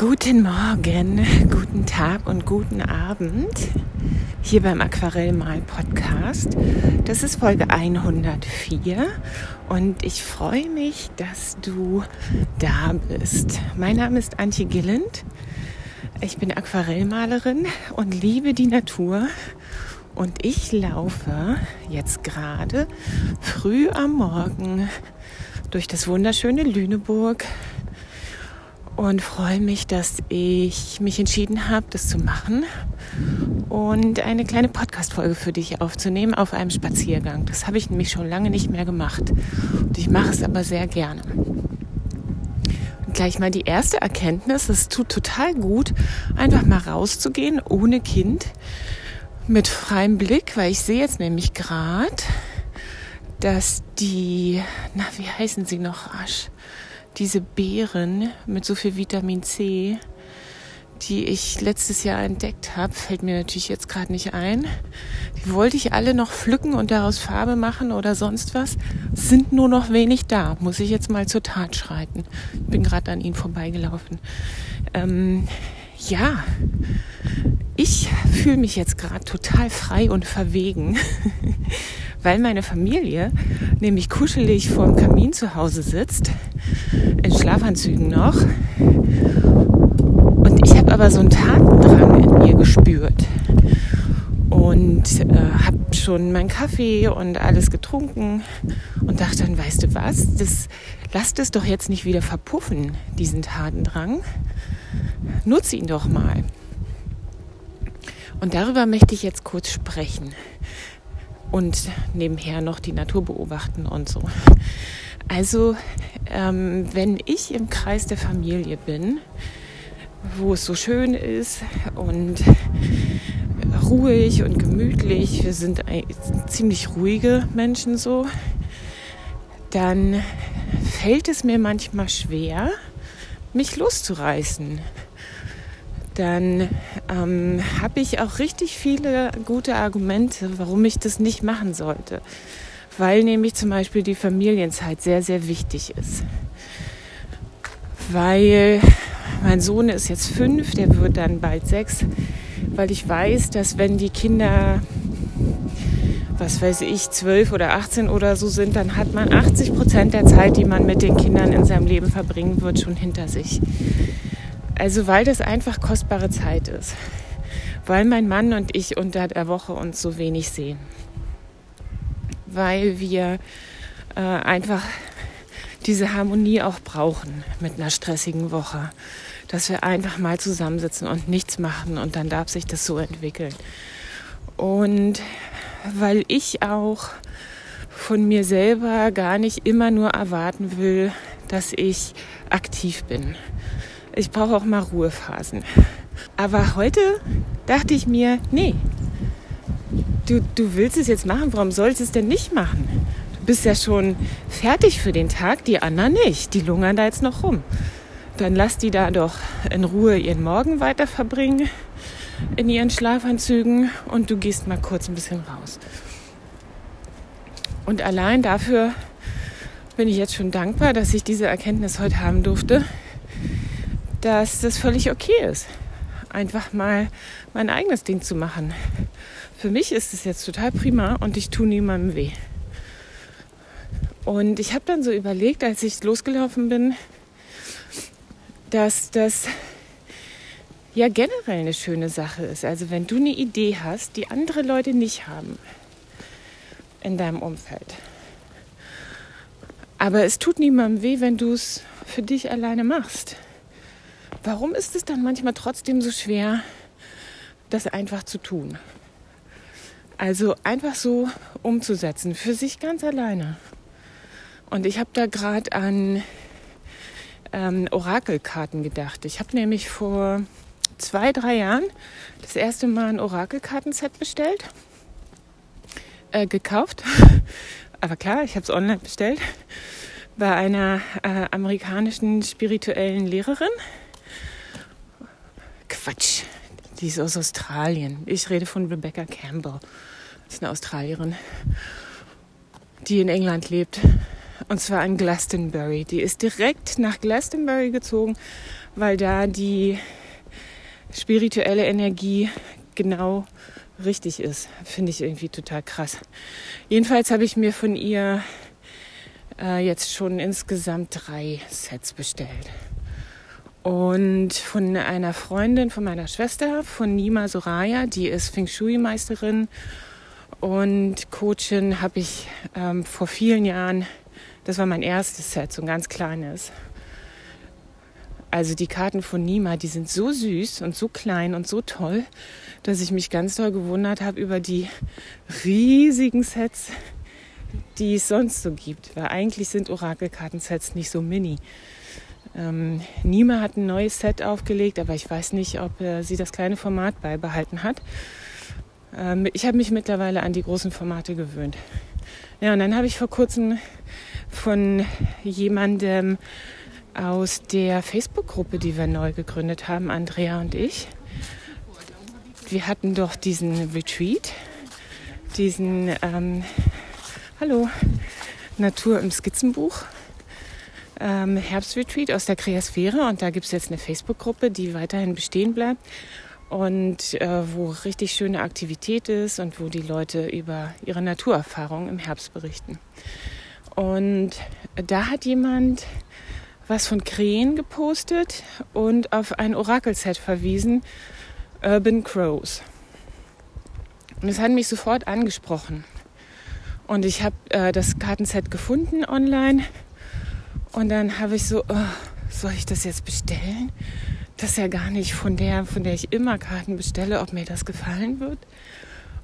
Guten Morgen, guten Tag und guten Abend hier beim Aquarellmal Podcast. Das ist Folge 104 und ich freue mich, dass du da bist. Mein Name ist Antje Gilland. Ich bin Aquarellmalerin und liebe die Natur und ich laufe jetzt gerade früh am Morgen durch das wunderschöne Lüneburg und freue mich, dass ich mich entschieden habe, das zu machen und eine kleine Podcast-Folge für dich aufzunehmen auf einem Spaziergang. Das habe ich nämlich schon lange nicht mehr gemacht und ich mache es aber sehr gerne. Und gleich mal die erste Erkenntnis, es tut total gut, einfach mal rauszugehen ohne Kind mit freiem Blick, weil ich sehe jetzt nämlich gerade, dass die, na, wie heißen sie noch, Asch? Diese Beeren mit so viel Vitamin C, die ich letztes Jahr entdeckt habe, fällt mir natürlich jetzt gerade nicht ein. Die wollte ich alle noch pflücken und daraus Farbe machen oder sonst was. Sind nur noch wenig da. Muss ich jetzt mal zur Tat schreiten. Ich bin gerade an ihnen vorbeigelaufen. Ähm, ja, ich fühle mich jetzt gerade total frei und verwegen, weil meine Familie nämlich kuschelig vor dem Kamin zu Hause sitzt, in Schlafanzügen noch. Und ich habe aber so einen Tatendrang in mir gespürt und äh, habe schon meinen Kaffee und alles getrunken und dachte dann, weißt du was, das lasst es doch jetzt nicht wieder verpuffen, diesen Tatendrang. Nutze ihn doch mal. Und darüber möchte ich jetzt kurz sprechen und nebenher noch die Natur beobachten und so. Also, ähm, wenn ich im Kreis der Familie bin, wo es so schön ist und ruhig und gemütlich, wir sind ziemlich ruhige Menschen so, dann fällt es mir manchmal schwer, mich loszureißen dann ähm, habe ich auch richtig viele gute Argumente, warum ich das nicht machen sollte. Weil nämlich zum Beispiel die Familienzeit sehr, sehr wichtig ist. Weil mein Sohn ist jetzt fünf, der wird dann bald sechs, weil ich weiß, dass wenn die Kinder, was weiß ich, zwölf oder 18 oder so sind, dann hat man 80 Prozent der Zeit, die man mit den Kindern in seinem Leben verbringen wird, schon hinter sich. Also weil das einfach kostbare Zeit ist. Weil mein Mann und ich unter der Woche uns so wenig sehen. Weil wir äh, einfach diese Harmonie auch brauchen mit einer stressigen Woche. Dass wir einfach mal zusammensitzen und nichts machen und dann darf sich das so entwickeln. Und weil ich auch von mir selber gar nicht immer nur erwarten will, dass ich aktiv bin. Ich brauche auch mal Ruhephasen. Aber heute dachte ich mir, nee, du, du willst es jetzt machen, warum sollst du es denn nicht machen? Du bist ja schon fertig für den Tag, die anderen nicht. Die lungern da jetzt noch rum. Dann lass die da doch in Ruhe ihren Morgen weiter verbringen in ihren Schlafanzügen und du gehst mal kurz ein bisschen raus. Und allein dafür bin ich jetzt schon dankbar, dass ich diese Erkenntnis heute haben durfte, dass das völlig okay ist, einfach mal mein eigenes Ding zu machen. Für mich ist es jetzt total prima und ich tue niemandem weh. Und ich habe dann so überlegt, als ich losgelaufen bin, dass das ja generell eine schöne Sache ist. Also wenn du eine Idee hast, die andere Leute nicht haben in deinem Umfeld. Aber es tut niemandem weh, wenn du es für dich alleine machst. Warum ist es dann manchmal trotzdem so schwer, das einfach zu tun? Also einfach so umzusetzen, für sich ganz alleine. Und ich habe da gerade an ähm, Orakelkarten gedacht. Ich habe nämlich vor zwei, drei Jahren das erste Mal ein Orakelkartenset bestellt, äh, gekauft. Aber klar, ich habe es online bestellt bei einer äh, amerikanischen spirituellen Lehrerin Quatsch. Die ist aus Australien. Ich rede von Rebecca Campbell. Das ist eine Australierin, die in England lebt. Und zwar in Glastonbury. Die ist direkt nach Glastonbury gezogen, weil da die spirituelle Energie genau richtig ist. Finde ich irgendwie total krass. Jedenfalls habe ich mir von ihr äh, jetzt schon insgesamt drei Sets bestellt. Und von einer Freundin von meiner Schwester, von Nima Soraya, die ist Feng Shui-Meisterin und Coachin, habe ich ähm, vor vielen Jahren, das war mein erstes Set, so ein ganz kleines. Also die Karten von Nima, die sind so süß und so klein und so toll, dass ich mich ganz doll gewundert habe über die riesigen Sets, die es sonst so gibt. Weil eigentlich sind Orakelkartensets nicht so mini. Ähm, Nima hat ein neues Set aufgelegt, aber ich weiß nicht, ob äh, sie das kleine Format beibehalten hat. Ähm, ich habe mich mittlerweile an die großen Formate gewöhnt. Ja, und dann habe ich vor kurzem von jemandem aus der Facebook-Gruppe, die wir neu gegründet haben, Andrea und ich. Wir hatten doch diesen Retreat, diesen, ähm, hallo, Natur im Skizzenbuch ähm, Herbstretreat aus der Kreasphäre und da gibt es jetzt eine Facebook-Gruppe, die weiterhin bestehen bleibt und äh, wo richtig schöne Aktivität ist und wo die Leute über ihre Naturerfahrungen im Herbst berichten. Und da hat jemand was von Krähen gepostet und auf ein Orakelset verwiesen, Urban Crows. Und es hat mich sofort angesprochen. Und ich habe äh, das Kartenset gefunden online und dann habe ich so, oh, soll ich das jetzt bestellen? Das ist ja gar nicht von der, von der ich immer Karten bestelle, ob mir das gefallen wird.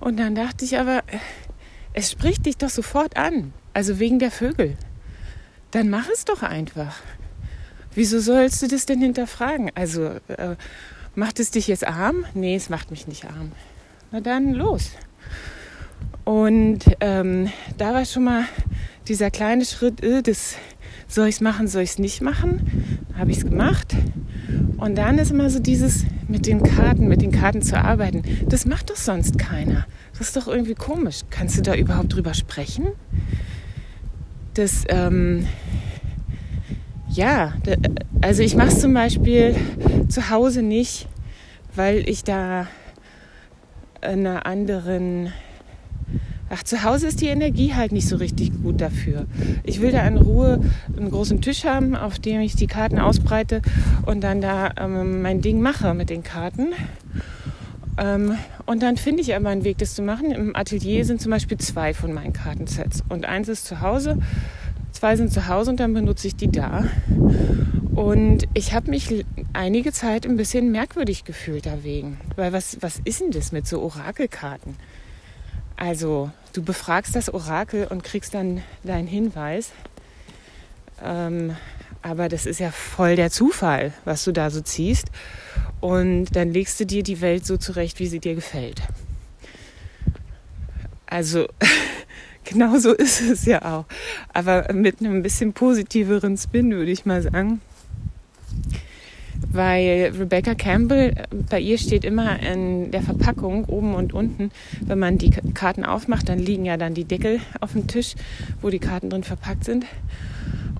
Und dann dachte ich aber, es spricht dich doch sofort an. Also wegen der Vögel. Dann mach es doch einfach. Wieso sollst du das denn hinterfragen? Also, äh, macht es dich jetzt arm? Nee, es macht mich nicht arm. Na dann los. Und ähm, da war schon mal dieser kleine Schritt, äh, das soll ich es machen, soll ich es nicht machen? Habe ich es gemacht. Und dann ist immer so dieses mit den Karten, mit den Karten zu arbeiten. Das macht doch sonst keiner. Das ist doch irgendwie komisch. Kannst du da überhaupt drüber sprechen? Das, ähm, ja, also ich mache es zum Beispiel zu Hause nicht, weil ich da einer anderen Ach, zu Hause ist die Energie halt nicht so richtig gut dafür. Ich will da in Ruhe einen großen Tisch haben, auf dem ich die Karten ausbreite und dann da ähm, mein Ding mache mit den Karten. Ähm, und dann finde ich aber einen Weg, das zu machen. Im Atelier sind zum Beispiel zwei von meinen Kartensets und eins ist zu Hause, zwei sind zu Hause und dann benutze ich die da. Und ich habe mich einige Zeit ein bisschen merkwürdig gefühlt deswegen. Weil was, was ist denn das mit so Orakelkarten? Also du befragst das Orakel und kriegst dann deinen Hinweis. Ähm, aber das ist ja voll der Zufall, was du da so ziehst. Und dann legst du dir die Welt so zurecht, wie sie dir gefällt. Also genau so ist es ja auch. Aber mit einem bisschen positiveren Spin, würde ich mal sagen weil Rebecca Campbell, bei ihr steht immer in der Verpackung oben und unten, wenn man die Karten aufmacht, dann liegen ja dann die Deckel auf dem Tisch, wo die Karten drin verpackt sind.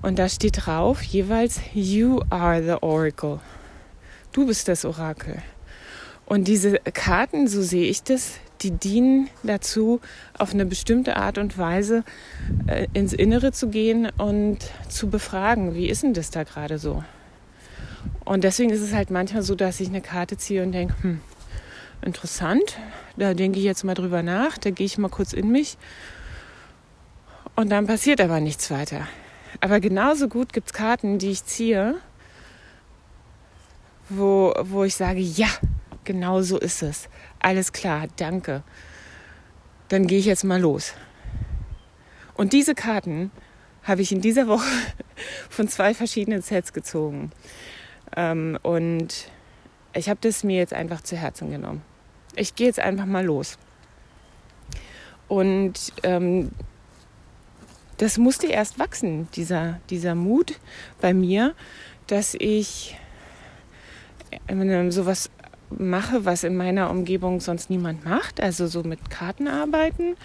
Und da steht drauf jeweils, You are the Oracle. Du bist das Orakel. Und diese Karten, so sehe ich das, die dienen dazu, auf eine bestimmte Art und Weise äh, ins Innere zu gehen und zu befragen, wie ist denn das da gerade so? Und deswegen ist es halt manchmal so, dass ich eine Karte ziehe und denke, hm, interessant, da denke ich jetzt mal drüber nach, da gehe ich mal kurz in mich und dann passiert aber nichts weiter. Aber genauso gut gibt es Karten, die ich ziehe, wo, wo ich sage, ja, genau so ist es. Alles klar, danke. Dann gehe ich jetzt mal los. Und diese Karten habe ich in dieser Woche von zwei verschiedenen Sets gezogen. Ähm, und ich habe das mir jetzt einfach zu Herzen genommen. Ich gehe jetzt einfach mal los. Und ähm, das musste erst wachsen, dieser, dieser Mut bei mir, dass ich äh, sowas mache, was in meiner Umgebung sonst niemand macht, also so mit Karten arbeiten,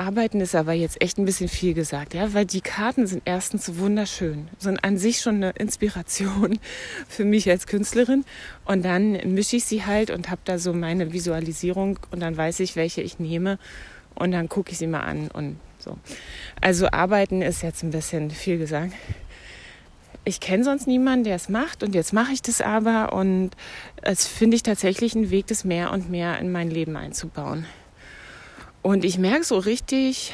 Arbeiten ist aber jetzt echt ein bisschen viel gesagt, ja, weil die Karten sind erstens wunderschön, sind an sich schon eine Inspiration für mich als Künstlerin. Und dann mische ich sie halt und habe da so meine Visualisierung und dann weiß ich, welche ich nehme und dann gucke ich sie mal an und so. Also arbeiten ist jetzt ein bisschen viel gesagt. Ich kenne sonst niemanden, der es macht und jetzt mache ich das aber und es finde ich tatsächlich einen Weg, das mehr und mehr in mein Leben einzubauen. Und ich merke so richtig,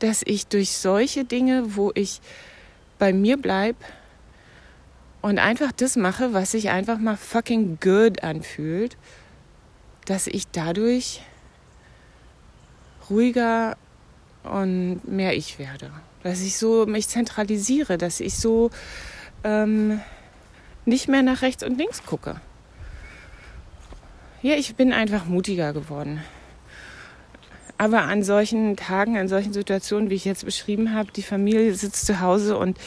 dass ich durch solche Dinge, wo ich bei mir bleibe und einfach das mache, was sich einfach mal fucking good anfühlt, dass ich dadurch ruhiger und mehr ich werde. Dass ich so mich zentralisiere, dass ich so ähm, nicht mehr nach rechts und links gucke. Ja, ich bin einfach mutiger geworden. Aber an solchen Tagen, an solchen Situationen, wie ich jetzt beschrieben habe, die Familie sitzt zu Hause und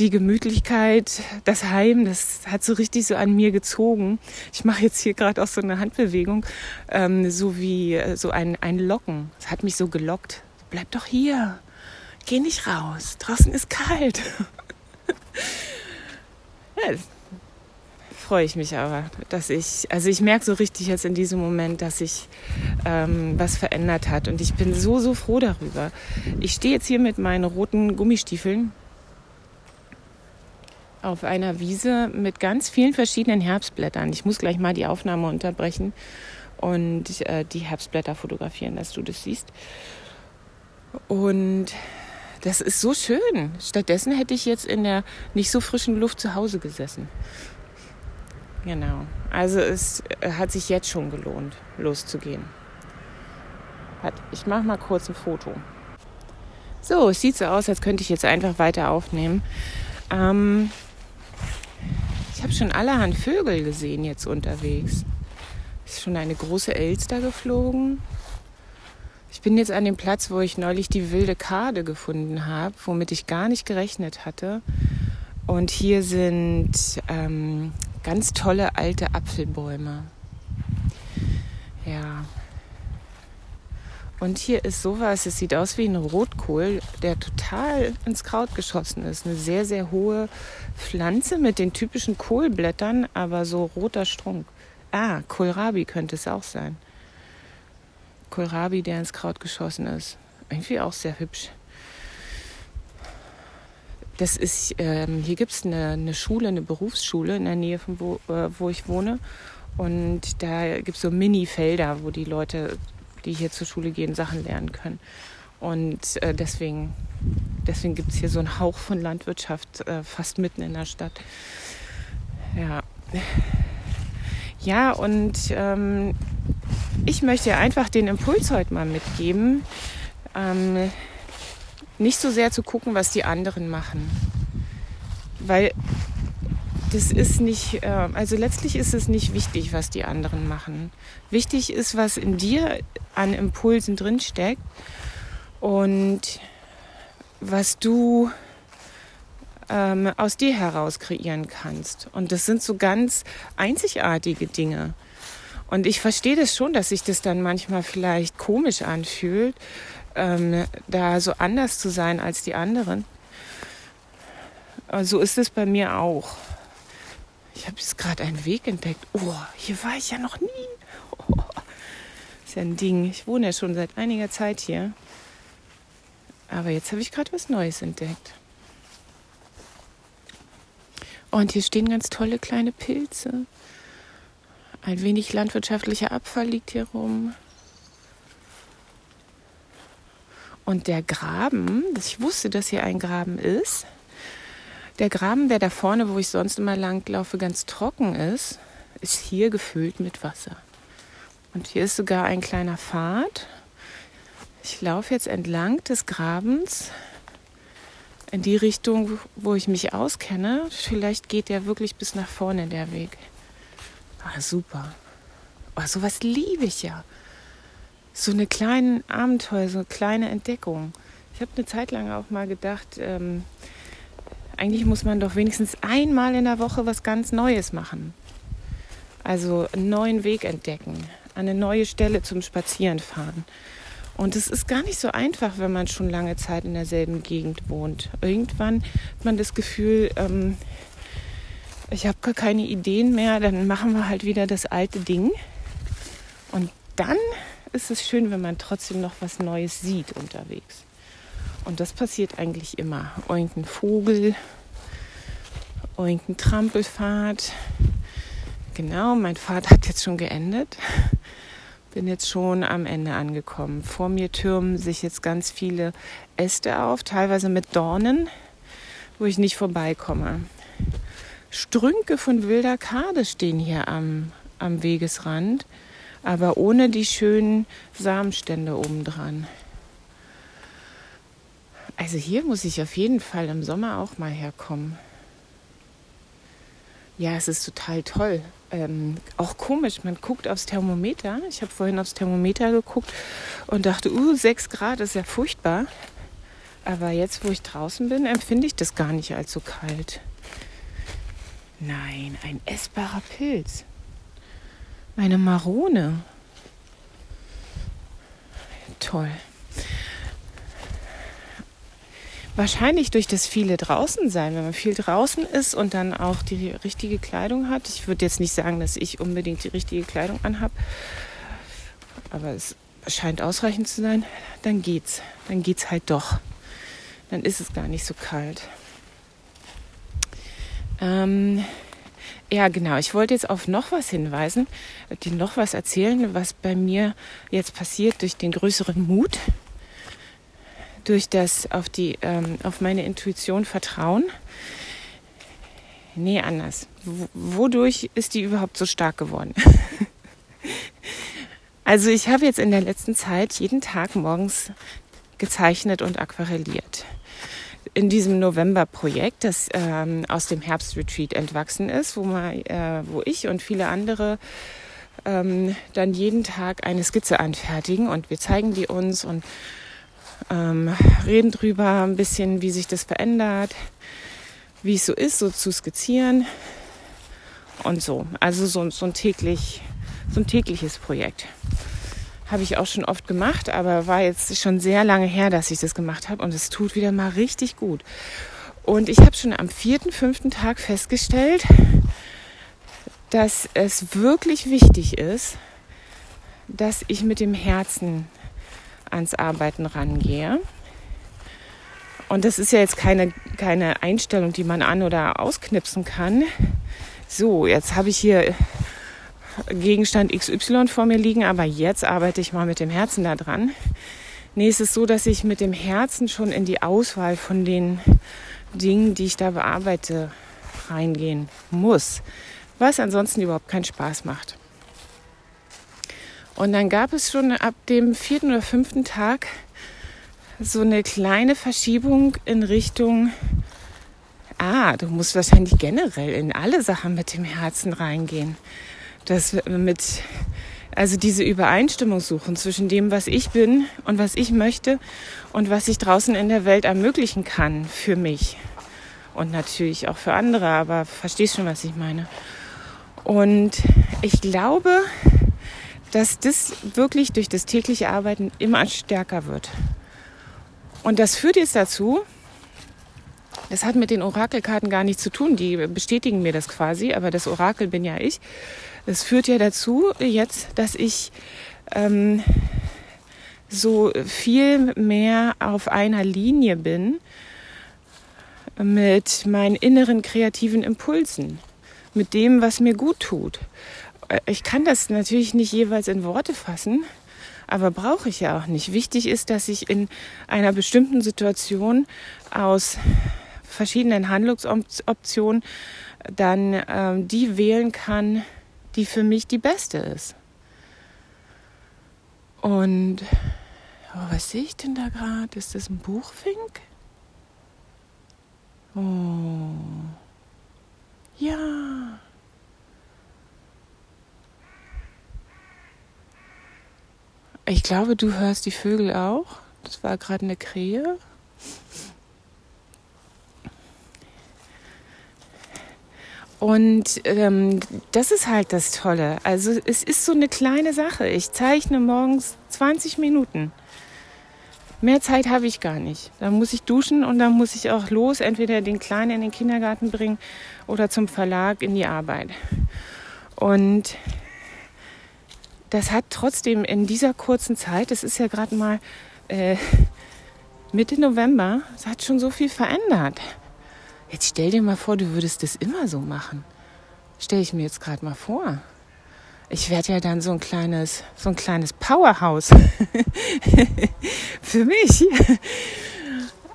die Gemütlichkeit, das Heim, das hat so richtig so an mir gezogen. Ich mache jetzt hier gerade auch so eine Handbewegung, ähm, so wie äh, so ein, ein Locken. Es hat mich so gelockt. Bleib doch hier. Geh nicht raus. Draußen ist kalt. ja, freue ich mich aber, dass ich, also ich merke so richtig jetzt in diesem Moment, dass sich ähm, was verändert hat und ich bin so, so froh darüber. Ich stehe jetzt hier mit meinen roten Gummistiefeln auf einer Wiese mit ganz vielen verschiedenen Herbstblättern. Ich muss gleich mal die Aufnahme unterbrechen und äh, die Herbstblätter fotografieren, dass du das siehst. Und das ist so schön. Stattdessen hätte ich jetzt in der nicht so frischen Luft zu Hause gesessen. Genau. Also es äh, hat sich jetzt schon gelohnt, loszugehen. Ich mache mal kurz ein Foto. So, es sieht so aus, als könnte ich jetzt einfach weiter aufnehmen. Ähm, ich habe schon allerhand Vögel gesehen jetzt unterwegs. Ist schon eine große Elster geflogen. Ich bin jetzt an dem Platz, wo ich neulich die wilde Kade gefunden habe, womit ich gar nicht gerechnet hatte. Und hier sind ähm, ganz tolle alte Apfelbäume. Ja. Und hier ist sowas, es sieht aus wie ein Rotkohl, der total ins Kraut geschossen ist. Eine sehr, sehr hohe Pflanze mit den typischen Kohlblättern, aber so roter Strunk. Ah, Kohlrabi könnte es auch sein. Kohlrabi, der ins Kraut geschossen ist. Irgendwie auch sehr hübsch. Das ist, ähm, hier gibt es eine, eine, Schule, eine Berufsschule in der Nähe von wo, äh, wo ich wohne. Und da gibt es so Mini-Felder, wo die Leute, die hier zur Schule gehen, Sachen lernen können. Und äh, deswegen, deswegen gibt es hier so einen Hauch von Landwirtschaft äh, fast mitten in der Stadt. Ja. Ja, und ähm, ich möchte einfach den Impuls heute mal mitgeben. Ähm, nicht so sehr zu gucken, was die anderen machen. Weil das ist nicht, äh, also letztlich ist es nicht wichtig, was die anderen machen. Wichtig ist, was in dir an Impulsen drinsteckt und was du ähm, aus dir heraus kreieren kannst. Und das sind so ganz einzigartige Dinge. Und ich verstehe das schon, dass sich das dann manchmal vielleicht komisch anfühlt, ähm, da so anders zu sein als die anderen. So ist es bei mir auch. Ich habe jetzt gerade einen Weg entdeckt. Oh, hier war ich ja noch nie. Oh, ist ja ein Ding. Ich wohne ja schon seit einiger Zeit hier. Aber jetzt habe ich gerade was Neues entdeckt. Und hier stehen ganz tolle kleine Pilze. Ein wenig landwirtschaftlicher Abfall liegt hier rum. Und der Graben, ich wusste, dass hier ein Graben ist. Der Graben, der da vorne, wo ich sonst immer langlaufe, ganz trocken ist, ist hier gefüllt mit Wasser. Und hier ist sogar ein kleiner Pfad. Ich laufe jetzt entlang des Grabens in die Richtung, wo ich mich auskenne. Vielleicht geht der wirklich bis nach vorne, der Weg. Ah, super. Oh, sowas liebe ich ja so eine kleine Abenteuer, so eine kleine Entdeckung. Ich habe eine Zeit lang auch mal gedacht, ähm, eigentlich muss man doch wenigstens einmal in der Woche was ganz Neues machen. Also einen neuen Weg entdecken, eine neue Stelle zum Spazieren fahren. Und es ist gar nicht so einfach, wenn man schon lange Zeit in derselben Gegend wohnt. Irgendwann hat man das Gefühl, ähm, ich habe gar keine Ideen mehr, dann machen wir halt wieder das alte Ding. Und dann ist es schön, wenn man trotzdem noch was Neues sieht unterwegs. Und das passiert eigentlich immer. Irgendein Vogel, irgendein Trampelfahrt. Genau, mein Pfad hat jetzt schon geendet. Bin jetzt schon am Ende angekommen. Vor mir türmen sich jetzt ganz viele Äste auf, teilweise mit Dornen, wo ich nicht vorbeikomme. Strünke von wilder Kade stehen hier am, am Wegesrand, aber ohne die schönen Samenstände obendran. Also hier muss ich auf jeden Fall im Sommer auch mal herkommen. Ja, es ist total toll. Ähm, auch komisch, man guckt aufs Thermometer. Ich habe vorhin aufs Thermometer geguckt und dachte, uh, 6 Grad ist ja furchtbar. Aber jetzt, wo ich draußen bin, empfinde ich das gar nicht so kalt. Nein, ein essbarer Pilz. Eine Marone. Toll. Wahrscheinlich durch das viele draußen sein, wenn man viel draußen ist und dann auch die richtige Kleidung hat. Ich würde jetzt nicht sagen, dass ich unbedingt die richtige Kleidung anhabe, aber es scheint ausreichend zu sein. Dann geht's. Dann geht's halt doch. Dann ist es gar nicht so kalt. Ähm, ja, genau. Ich wollte jetzt auf noch was hinweisen, dir noch was erzählen, was bei mir jetzt passiert durch den größeren Mut durch das auf die ähm, auf meine Intuition vertrauen. Nee, anders. W wodurch ist die überhaupt so stark geworden? also ich habe jetzt in der letzten Zeit jeden Tag morgens gezeichnet und aquarelliert. In diesem November-Projekt, das ähm, aus dem Herbstretreat entwachsen ist, wo, man, äh, wo ich und viele andere ähm, dann jeden Tag eine Skizze anfertigen und wir zeigen die uns und ähm, reden drüber ein bisschen, wie sich das verändert, wie es so ist, so zu skizzieren und so. Also so, so, ein, täglich, so ein tägliches Projekt. Habe ich auch schon oft gemacht, aber war jetzt schon sehr lange her, dass ich das gemacht habe und es tut wieder mal richtig gut. Und ich habe schon am vierten, fünften Tag festgestellt, dass es wirklich wichtig ist, dass ich mit dem Herzen ans Arbeiten rangehe. Und das ist ja jetzt keine, keine Einstellung, die man an- oder ausknipsen kann. So, jetzt habe ich hier Gegenstand XY vor mir liegen, aber jetzt arbeite ich mal mit dem Herzen da dran. Nee, es ist so, dass ich mit dem Herzen schon in die Auswahl von den Dingen, die ich da bearbeite, reingehen muss. Was ansonsten überhaupt keinen Spaß macht. Und dann gab es schon ab dem vierten oder fünften Tag so eine kleine Verschiebung in Richtung, ah, du musst wahrscheinlich generell in alle Sachen mit dem Herzen reingehen. Das mit, also diese Übereinstimmung suchen zwischen dem, was ich bin und was ich möchte und was ich draußen in der Welt ermöglichen kann für mich. Und natürlich auch für andere, aber verstehst schon, was ich meine. Und ich glaube, dass das wirklich durch das tägliche Arbeiten immer stärker wird. Und das führt jetzt dazu, das hat mit den Orakelkarten gar nichts zu tun, die bestätigen mir das quasi, aber das Orakel bin ja ich. Das führt ja dazu jetzt, dass ich ähm, so viel mehr auf einer Linie bin mit meinen inneren kreativen Impulsen, mit dem, was mir gut tut ich kann das natürlich nicht jeweils in Worte fassen, aber brauche ich ja auch nicht. Wichtig ist, dass ich in einer bestimmten Situation aus verschiedenen Handlungsoptionen dann ähm, die wählen kann, die für mich die beste ist. Und oh, was sehe ich denn da gerade? Ist das ein Buchfink? Oh. Ja. Ich glaube, du hörst die Vögel auch. Das war gerade eine Krähe. Und ähm, das ist halt das Tolle. Also es ist so eine kleine Sache. Ich zeichne morgens 20 Minuten Mehr Zeit habe ich gar nicht. Dann muss ich duschen und dann muss ich auch los, entweder den Kleinen in den Kindergarten bringen oder zum Verlag in die Arbeit. Und das hat trotzdem in dieser kurzen Zeit, es ist ja gerade mal äh, Mitte November, es hat schon so viel verändert. Jetzt stell dir mal vor, du würdest das immer so machen. Stell ich mir jetzt gerade mal vor. Ich werde ja dann so ein kleines, so ein kleines Powerhouse für mich.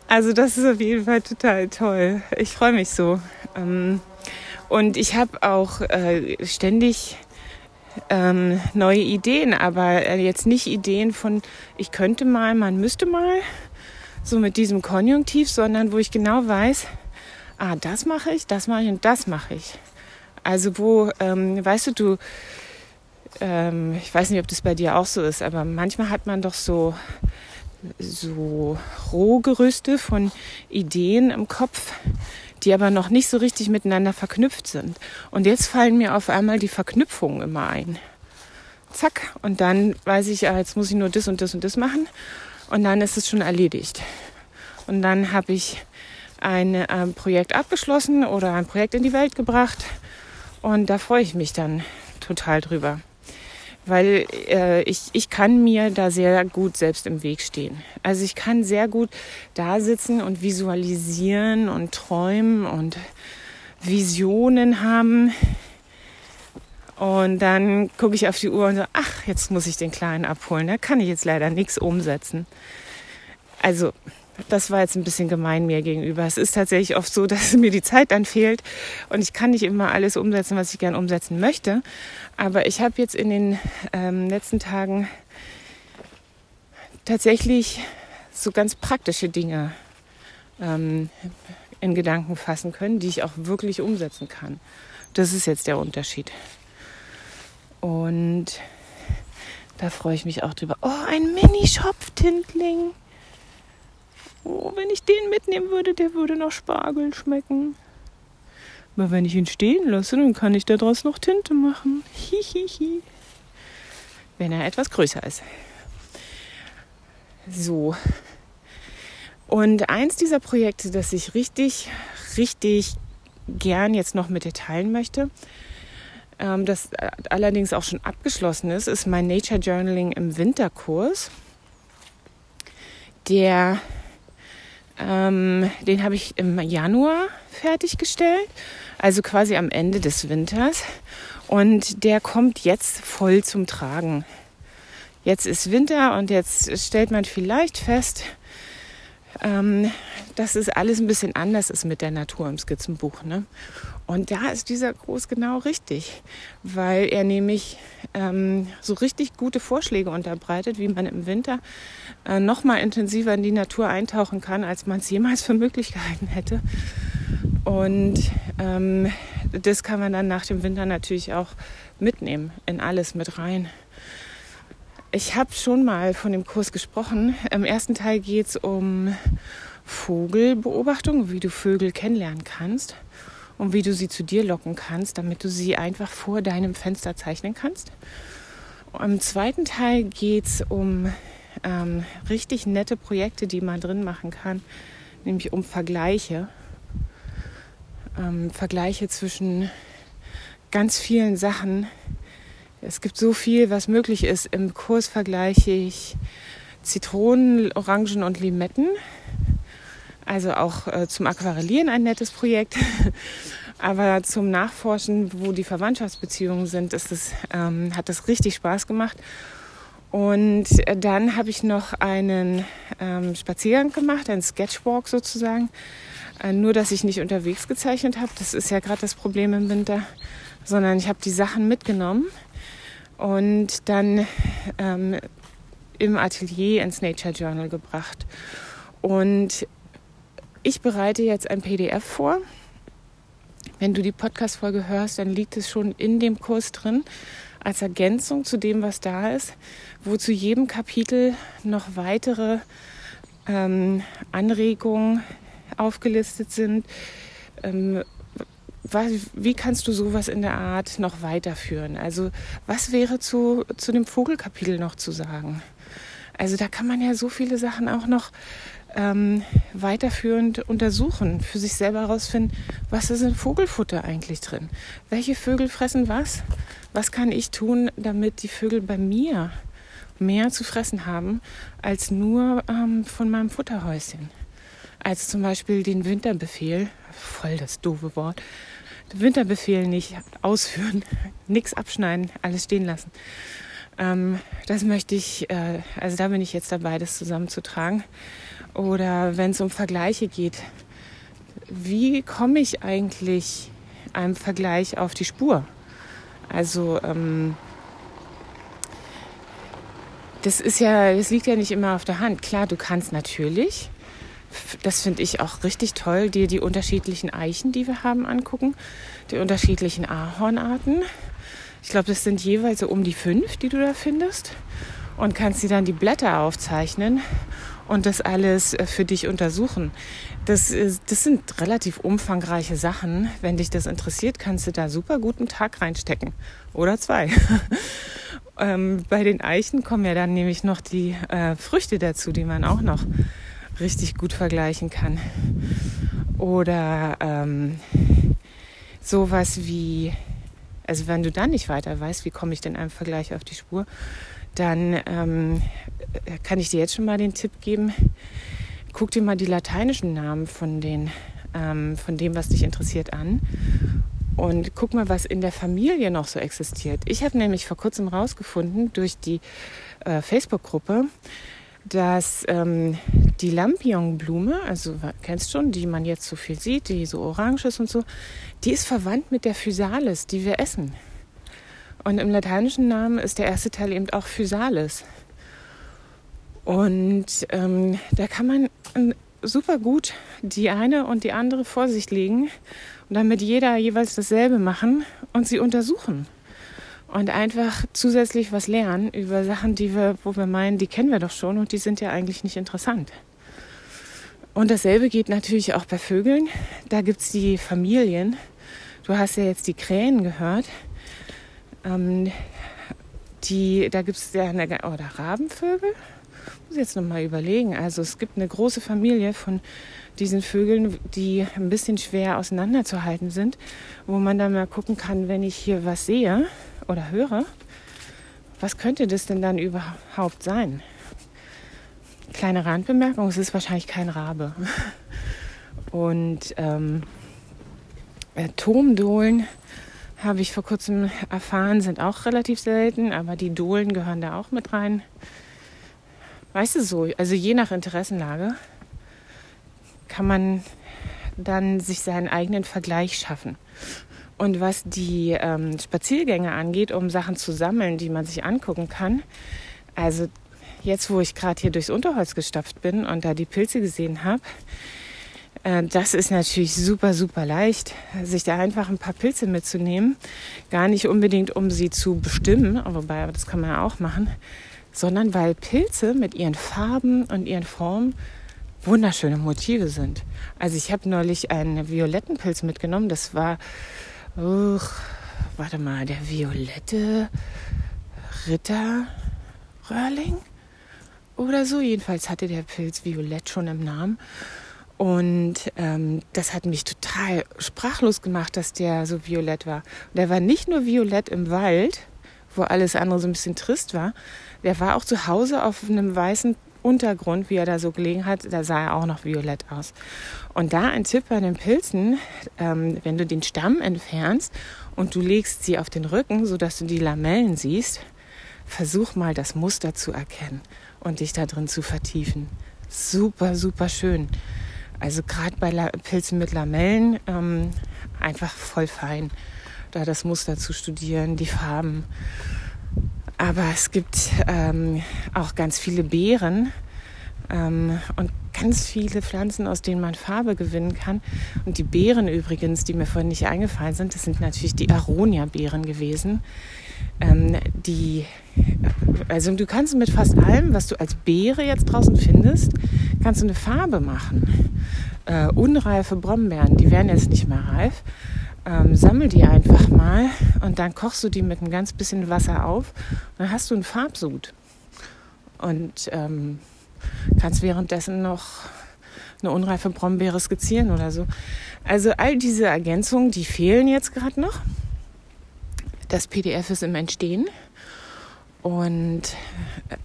Also das ist auf jeden Fall total toll. Ich freue mich so. Ähm, und ich habe auch äh, ständig ähm, neue Ideen, aber äh, jetzt nicht Ideen von, ich könnte mal, man müsste mal, so mit diesem Konjunktiv, sondern wo ich genau weiß, ah, das mache ich, das mache ich und das mache ich. Also wo, ähm, weißt du, du, ähm, ich weiß nicht, ob das bei dir auch so ist, aber manchmal hat man doch so, so Rohgerüste von Ideen im Kopf, die aber noch nicht so richtig miteinander verknüpft sind. Und jetzt fallen mir auf einmal die Verknüpfungen immer ein. Zack. Und dann weiß ich, ja, jetzt muss ich nur das und das und das machen. Und dann ist es schon erledigt. Und dann habe ich ein äh, Projekt abgeschlossen oder ein Projekt in die Welt gebracht. Und da freue ich mich dann total drüber weil äh, ich, ich kann mir da sehr gut selbst im Weg stehen. Also ich kann sehr gut da sitzen und visualisieren und träumen und Visionen haben. Und dann gucke ich auf die Uhr und so, ach, jetzt muss ich den Kleinen abholen. Da kann ich jetzt leider nichts umsetzen. Also das war jetzt ein bisschen gemein mir gegenüber. Es ist tatsächlich oft so, dass mir die Zeit dann fehlt und ich kann nicht immer alles umsetzen, was ich gern umsetzen möchte. Aber ich habe jetzt in den ähm, letzten Tagen tatsächlich so ganz praktische Dinge ähm, in Gedanken fassen können, die ich auch wirklich umsetzen kann. Das ist jetzt der Unterschied. Und da freue ich mich auch drüber. Oh, ein Mini-Schopftintling. Oh, wenn ich den mitnehmen würde, der würde nach Spargel schmecken. Aber wenn ich ihn stehen lasse, dann kann ich daraus noch Tinte machen. Hihihi. Wenn er etwas größer ist. So. Und eins dieser Projekte, das ich richtig, richtig gern jetzt noch mit dir teilen möchte, ähm, das allerdings auch schon abgeschlossen ist, ist mein Nature Journaling im Winterkurs. Der ähm, den habe ich im Januar fertiggestellt, also quasi am Ende des Winters. Und der kommt jetzt voll zum Tragen. Jetzt ist Winter und jetzt stellt man vielleicht fest, ähm, dass es alles ein bisschen anders ist mit der Natur im Skizzenbuch. Ne? Und da ist dieser Gruß genau richtig, weil er nämlich ähm, so richtig gute Vorschläge unterbreitet, wie man im Winter äh, noch mal intensiver in die Natur eintauchen kann, als man es jemals für möglich gehalten hätte. Und ähm, das kann man dann nach dem Winter natürlich auch mitnehmen, in alles mit rein. Ich habe schon mal von dem Kurs gesprochen. Im ersten Teil geht es um Vogelbeobachtung, wie du Vögel kennenlernen kannst und wie du sie zu dir locken kannst, damit du sie einfach vor deinem Fenster zeichnen kannst. Im zweiten Teil geht es um ähm, richtig nette Projekte, die man drin machen kann, nämlich um Vergleiche. Ähm, Vergleiche zwischen ganz vielen Sachen. Es gibt so viel, was möglich ist. Im Kurs vergleiche ich Zitronen, Orangen und Limetten. Also auch äh, zum Aquarellieren ein nettes Projekt. Aber zum Nachforschen, wo die Verwandtschaftsbeziehungen sind, ist es, ähm, hat das richtig Spaß gemacht. Und dann habe ich noch einen ähm, Spaziergang gemacht, einen Sketchwalk sozusagen. Äh, nur, dass ich nicht unterwegs gezeichnet habe. Das ist ja gerade das Problem im Winter. Sondern ich habe die Sachen mitgenommen und dann ähm, im Atelier ins Nature Journal gebracht. Und ich bereite jetzt ein PDF vor. Wenn du die Podcast-Folge hörst, dann liegt es schon in dem Kurs drin als Ergänzung zu dem, was da ist, wo zu jedem Kapitel noch weitere ähm, Anregungen aufgelistet sind. Ähm, wie kannst du sowas in der Art noch weiterführen? Also was wäre zu, zu dem Vogelkapitel noch zu sagen? Also da kann man ja so viele Sachen auch noch ähm, weiterführend untersuchen, für sich selber herausfinden, was ist in Vogelfutter eigentlich drin? Welche Vögel fressen was? Was kann ich tun, damit die Vögel bei mir mehr zu fressen haben als nur ähm, von meinem Futterhäuschen? Als zum Beispiel den Winterbefehl, voll das doofe Wort, den Winterbefehl nicht ausführen, nichts abschneiden, alles stehen lassen. Ähm, das möchte ich, äh, also da bin ich jetzt dabei, das zusammenzutragen. Oder wenn es um Vergleiche geht, wie komme ich eigentlich einem Vergleich auf die Spur? Also ähm, das ist ja, das liegt ja nicht immer auf der Hand. Klar, du kannst natürlich, das finde ich auch richtig toll, dir die unterschiedlichen Eichen, die wir haben, angucken, die unterschiedlichen Ahornarten. Ich glaube, das sind jeweils so um die fünf, die du da findest. Und kannst dir dann die Blätter aufzeichnen und das alles äh, für dich untersuchen. Das, das sind relativ umfangreiche Sachen. Wenn dich das interessiert, kannst du da super guten Tag reinstecken. Oder zwei. ähm, bei den Eichen kommen ja dann nämlich noch die äh, Früchte dazu, die man auch noch richtig gut vergleichen kann. Oder ähm, sowas wie, also wenn du dann nicht weiter weißt, wie komme ich denn einem Vergleich auf die Spur, dann ähm, kann ich dir jetzt schon mal den Tipp geben, guck dir mal die lateinischen Namen von, den, ähm, von dem, was dich interessiert, an. Und guck mal, was in der Familie noch so existiert. Ich habe nämlich vor kurzem rausgefunden durch die äh, Facebook-Gruppe, dass ähm, die Lampion-Blume, also kennst schon, die man jetzt so viel sieht, die so orange ist und so, die ist verwandt mit der Physalis, die wir essen. Und im lateinischen Namen ist der erste Teil eben auch Physalis. Und ähm, da kann man ähm, super gut die eine und die andere vor sich legen und dann mit jeder jeweils dasselbe machen und sie untersuchen. Und einfach zusätzlich was lernen über Sachen, die wir, wo wir meinen, die kennen wir doch schon und die sind ja eigentlich nicht interessant. Und dasselbe geht natürlich auch bei Vögeln. Da gibt es die Familien. Du hast ja jetzt die Krähen gehört. Ähm, die, da gibt es ja eine, oder Rabenvögel, muss jetzt nochmal überlegen. Also es gibt eine große Familie von diesen Vögeln, die ein bisschen schwer auseinanderzuhalten sind, wo man dann mal gucken kann, wenn ich hier was sehe oder höre, was könnte das denn dann überhaupt sein? Kleine Randbemerkung, es ist wahrscheinlich kein Rabe. Und ähm, äh, Turmdohlen habe ich vor kurzem erfahren, sind auch relativ selten, aber die Dohlen gehören da auch mit rein. Weißt du so, also je nach Interessenlage kann man dann sich seinen eigenen Vergleich schaffen. Und was die ähm, Spaziergänge angeht, um Sachen zu sammeln, die man sich angucken kann, also jetzt, wo ich gerade hier durchs Unterholz gestapft bin und da die Pilze gesehen habe, äh, das ist natürlich super, super leicht, sich da einfach ein paar Pilze mitzunehmen. Gar nicht unbedingt, um sie zu bestimmen, wobei, das kann man ja auch machen, sondern weil Pilze mit ihren Farben und ihren Formen wunderschöne Motive sind. Also ich habe neulich einen violetten Pilz mitgenommen. Das war, uh, warte mal, der violette Ritterröhrling oder so. Jedenfalls hatte der Pilz Violett schon im Namen. Und ähm, das hat mich total sprachlos gemacht, dass der so violett war. Und der war nicht nur violett im Wald, wo alles andere so ein bisschen trist war, der war auch zu Hause auf einem weißen Untergrund, wie er da so gelegen hat, da sah er auch noch violett aus. Und da ein Tipp bei den Pilzen, ähm, wenn du den Stamm entfernst und du legst sie auf den Rücken, sodass du die Lamellen siehst, versuch mal das Muster zu erkennen und dich da drin zu vertiefen. Super, super schön. Also gerade bei La Pilzen mit Lamellen ähm, einfach voll fein, da das Muster zu studieren, die Farben. Aber es gibt ähm, auch ganz viele Beeren ähm, und ganz viele Pflanzen, aus denen man Farbe gewinnen kann. Und die Beeren übrigens, die mir vorhin nicht eingefallen sind, das sind natürlich die Aronia-Beeren gewesen. Ähm, die, also du kannst mit fast allem, was du als Beere jetzt draußen findest, kannst du eine Farbe machen. Äh, unreife Brombeeren, die werden jetzt nicht mehr reif ähm, sammel die einfach mal und dann kochst du die mit ein ganz bisschen Wasser auf. Und dann hast du einen Farbsud. und ähm, kannst währenddessen noch eine unreife Brombeere skizzieren oder so. Also all diese Ergänzungen, die fehlen jetzt gerade noch. Das PDF ist im Entstehen und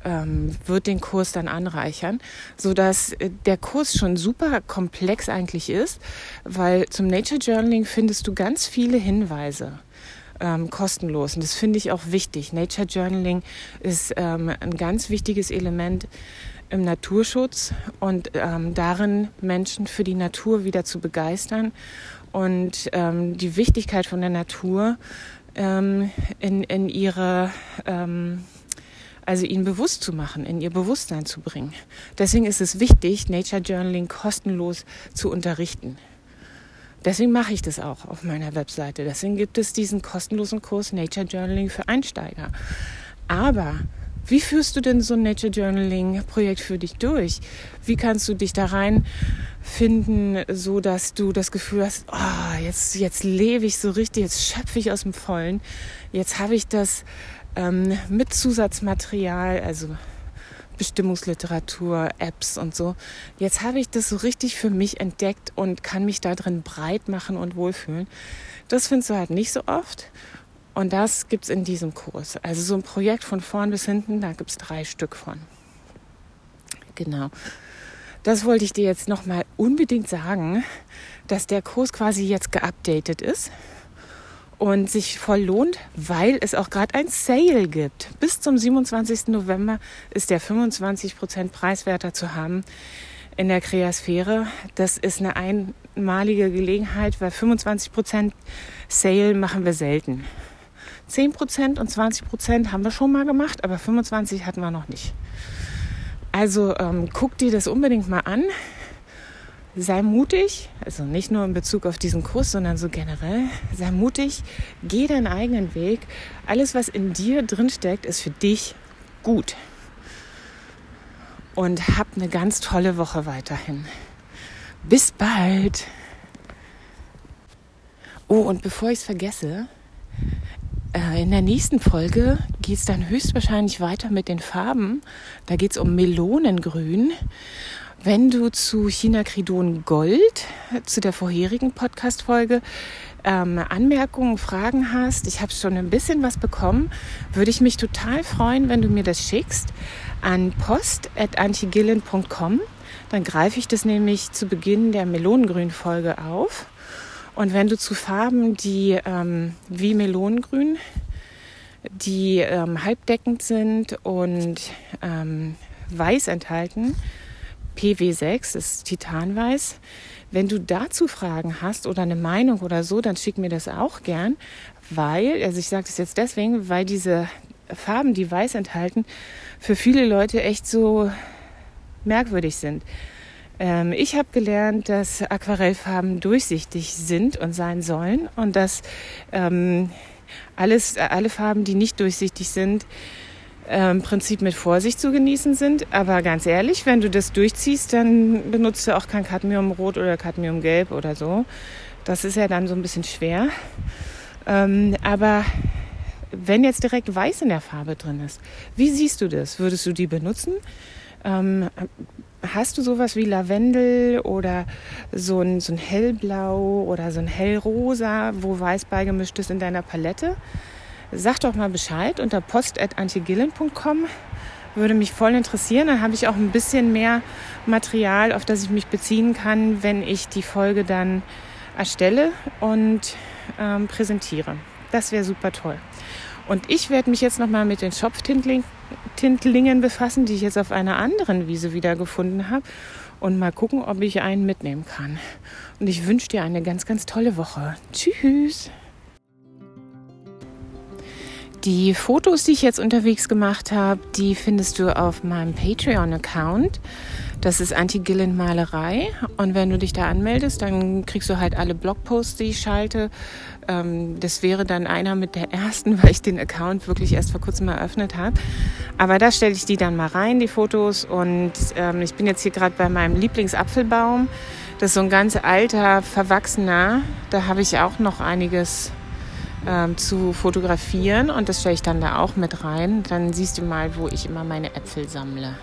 ähm, wird den Kurs dann anreichern, so dass äh, der Kurs schon super komplex eigentlich ist, weil zum Nature Journaling findest du ganz viele Hinweise ähm, kostenlos und das finde ich auch wichtig. Nature Journaling ist ähm, ein ganz wichtiges Element im Naturschutz und ähm, darin Menschen für die Natur wieder zu begeistern und ähm, die Wichtigkeit von der Natur ähm, in, in ihre, ähm, also ihnen bewusst zu machen, in ihr Bewusstsein zu bringen. Deswegen ist es wichtig, Nature Journaling kostenlos zu unterrichten. Deswegen mache ich das auch auf meiner Webseite. Deswegen gibt es diesen kostenlosen Kurs Nature Journaling für Einsteiger. Aber wie führst du denn so ein Nature Journaling Projekt für dich durch? Wie kannst du dich da reinfinden, so dass du das Gefühl hast, oh, jetzt, jetzt lebe ich so richtig, jetzt schöpfe ich aus dem Vollen. Jetzt habe ich das ähm, mit Zusatzmaterial, also Bestimmungsliteratur, Apps und so. Jetzt habe ich das so richtig für mich entdeckt und kann mich da drin breit machen und wohlfühlen. Das findest du halt nicht so oft. Und das gibt es in diesem Kurs. Also so ein Projekt von vorn bis hinten, da gibt es drei Stück von. Genau. Das wollte ich dir jetzt nochmal unbedingt sagen, dass der Kurs quasi jetzt geupdatet ist und sich voll lohnt, weil es auch gerade ein Sale gibt. Bis zum 27. November ist der 25% preiswerter zu haben in der Kreasphäre. Das ist eine einmalige Gelegenheit, weil 25% Sale machen wir selten. 10% und 20% haben wir schon mal gemacht, aber 25 hatten wir noch nicht. Also ähm, guck dir das unbedingt mal an. Sei mutig, also nicht nur in Bezug auf diesen Kurs, sondern so generell. Sei mutig, geh deinen eigenen Weg. Alles, was in dir drin steckt, ist für dich gut. Und hab eine ganz tolle Woche weiterhin. Bis bald. Oh, und bevor ich es vergesse, in der nächsten Folge geht es dann höchstwahrscheinlich weiter mit den Farben. Da geht es um Melonengrün. Wenn du zu Chinacridon Gold, zu der vorherigen Podcast-Folge, ähm, Anmerkungen, Fragen hast, ich habe schon ein bisschen was bekommen, würde ich mich total freuen, wenn du mir das schickst an post.antigillen.com. Dann greife ich das nämlich zu Beginn der Melonengrün-Folge auf. Und wenn du zu Farben, die ähm, wie Melonengrün, die ähm, halbdeckend sind und ähm, weiß enthalten, PW6 ist Titanweiß. Wenn du dazu Fragen hast oder eine Meinung oder so, dann schick mir das auch gern, weil, also ich sage das jetzt deswegen, weil diese Farben, die weiß enthalten, für viele Leute echt so merkwürdig sind. Ähm, ich habe gelernt, dass Aquarellfarben durchsichtig sind und sein sollen und dass ähm, alles, alle Farben, die nicht durchsichtig sind, äh, im Prinzip mit Vorsicht zu genießen sind. Aber ganz ehrlich, wenn du das durchziehst, dann benutzt du auch kein Cadmiumrot oder Cadmiumgelb oder so. Das ist ja dann so ein bisschen schwer. Ähm, aber wenn jetzt direkt Weiß in der Farbe drin ist, wie siehst du das? Würdest du die benutzen? Ähm, Hast du sowas wie Lavendel oder so ein, so ein hellblau oder so ein hellrosa, wo weiß beigemischt ist in deiner Palette? Sag doch mal Bescheid unter post.antigillen.com. Würde mich voll interessieren. Dann habe ich auch ein bisschen mehr Material, auf das ich mich beziehen kann, wenn ich die Folge dann erstelle und ähm, präsentiere. Das wäre super toll. Und ich werde mich jetzt nochmal mit den Schopftintlingen befassen, die ich jetzt auf einer anderen Wiese wiedergefunden habe. Und mal gucken, ob ich einen mitnehmen kann. Und ich wünsche dir eine ganz, ganz tolle Woche. Tschüss. Die Fotos, die ich jetzt unterwegs gemacht habe, die findest du auf meinem Patreon-Account. Das ist Anti-Gillen Malerei. Und wenn du dich da anmeldest, dann kriegst du halt alle Blogposts, die ich schalte. Ähm, das wäre dann einer mit der ersten, weil ich den Account wirklich erst vor kurzem eröffnet habe. Aber da stelle ich die dann mal rein, die Fotos. Und ähm, ich bin jetzt hier gerade bei meinem Lieblingsapfelbaum. Das ist so ein ganz alter, verwachsener. Da habe ich auch noch einiges ähm, zu fotografieren und das stelle ich dann da auch mit rein. Dann siehst du mal, wo ich immer meine Äpfel sammle.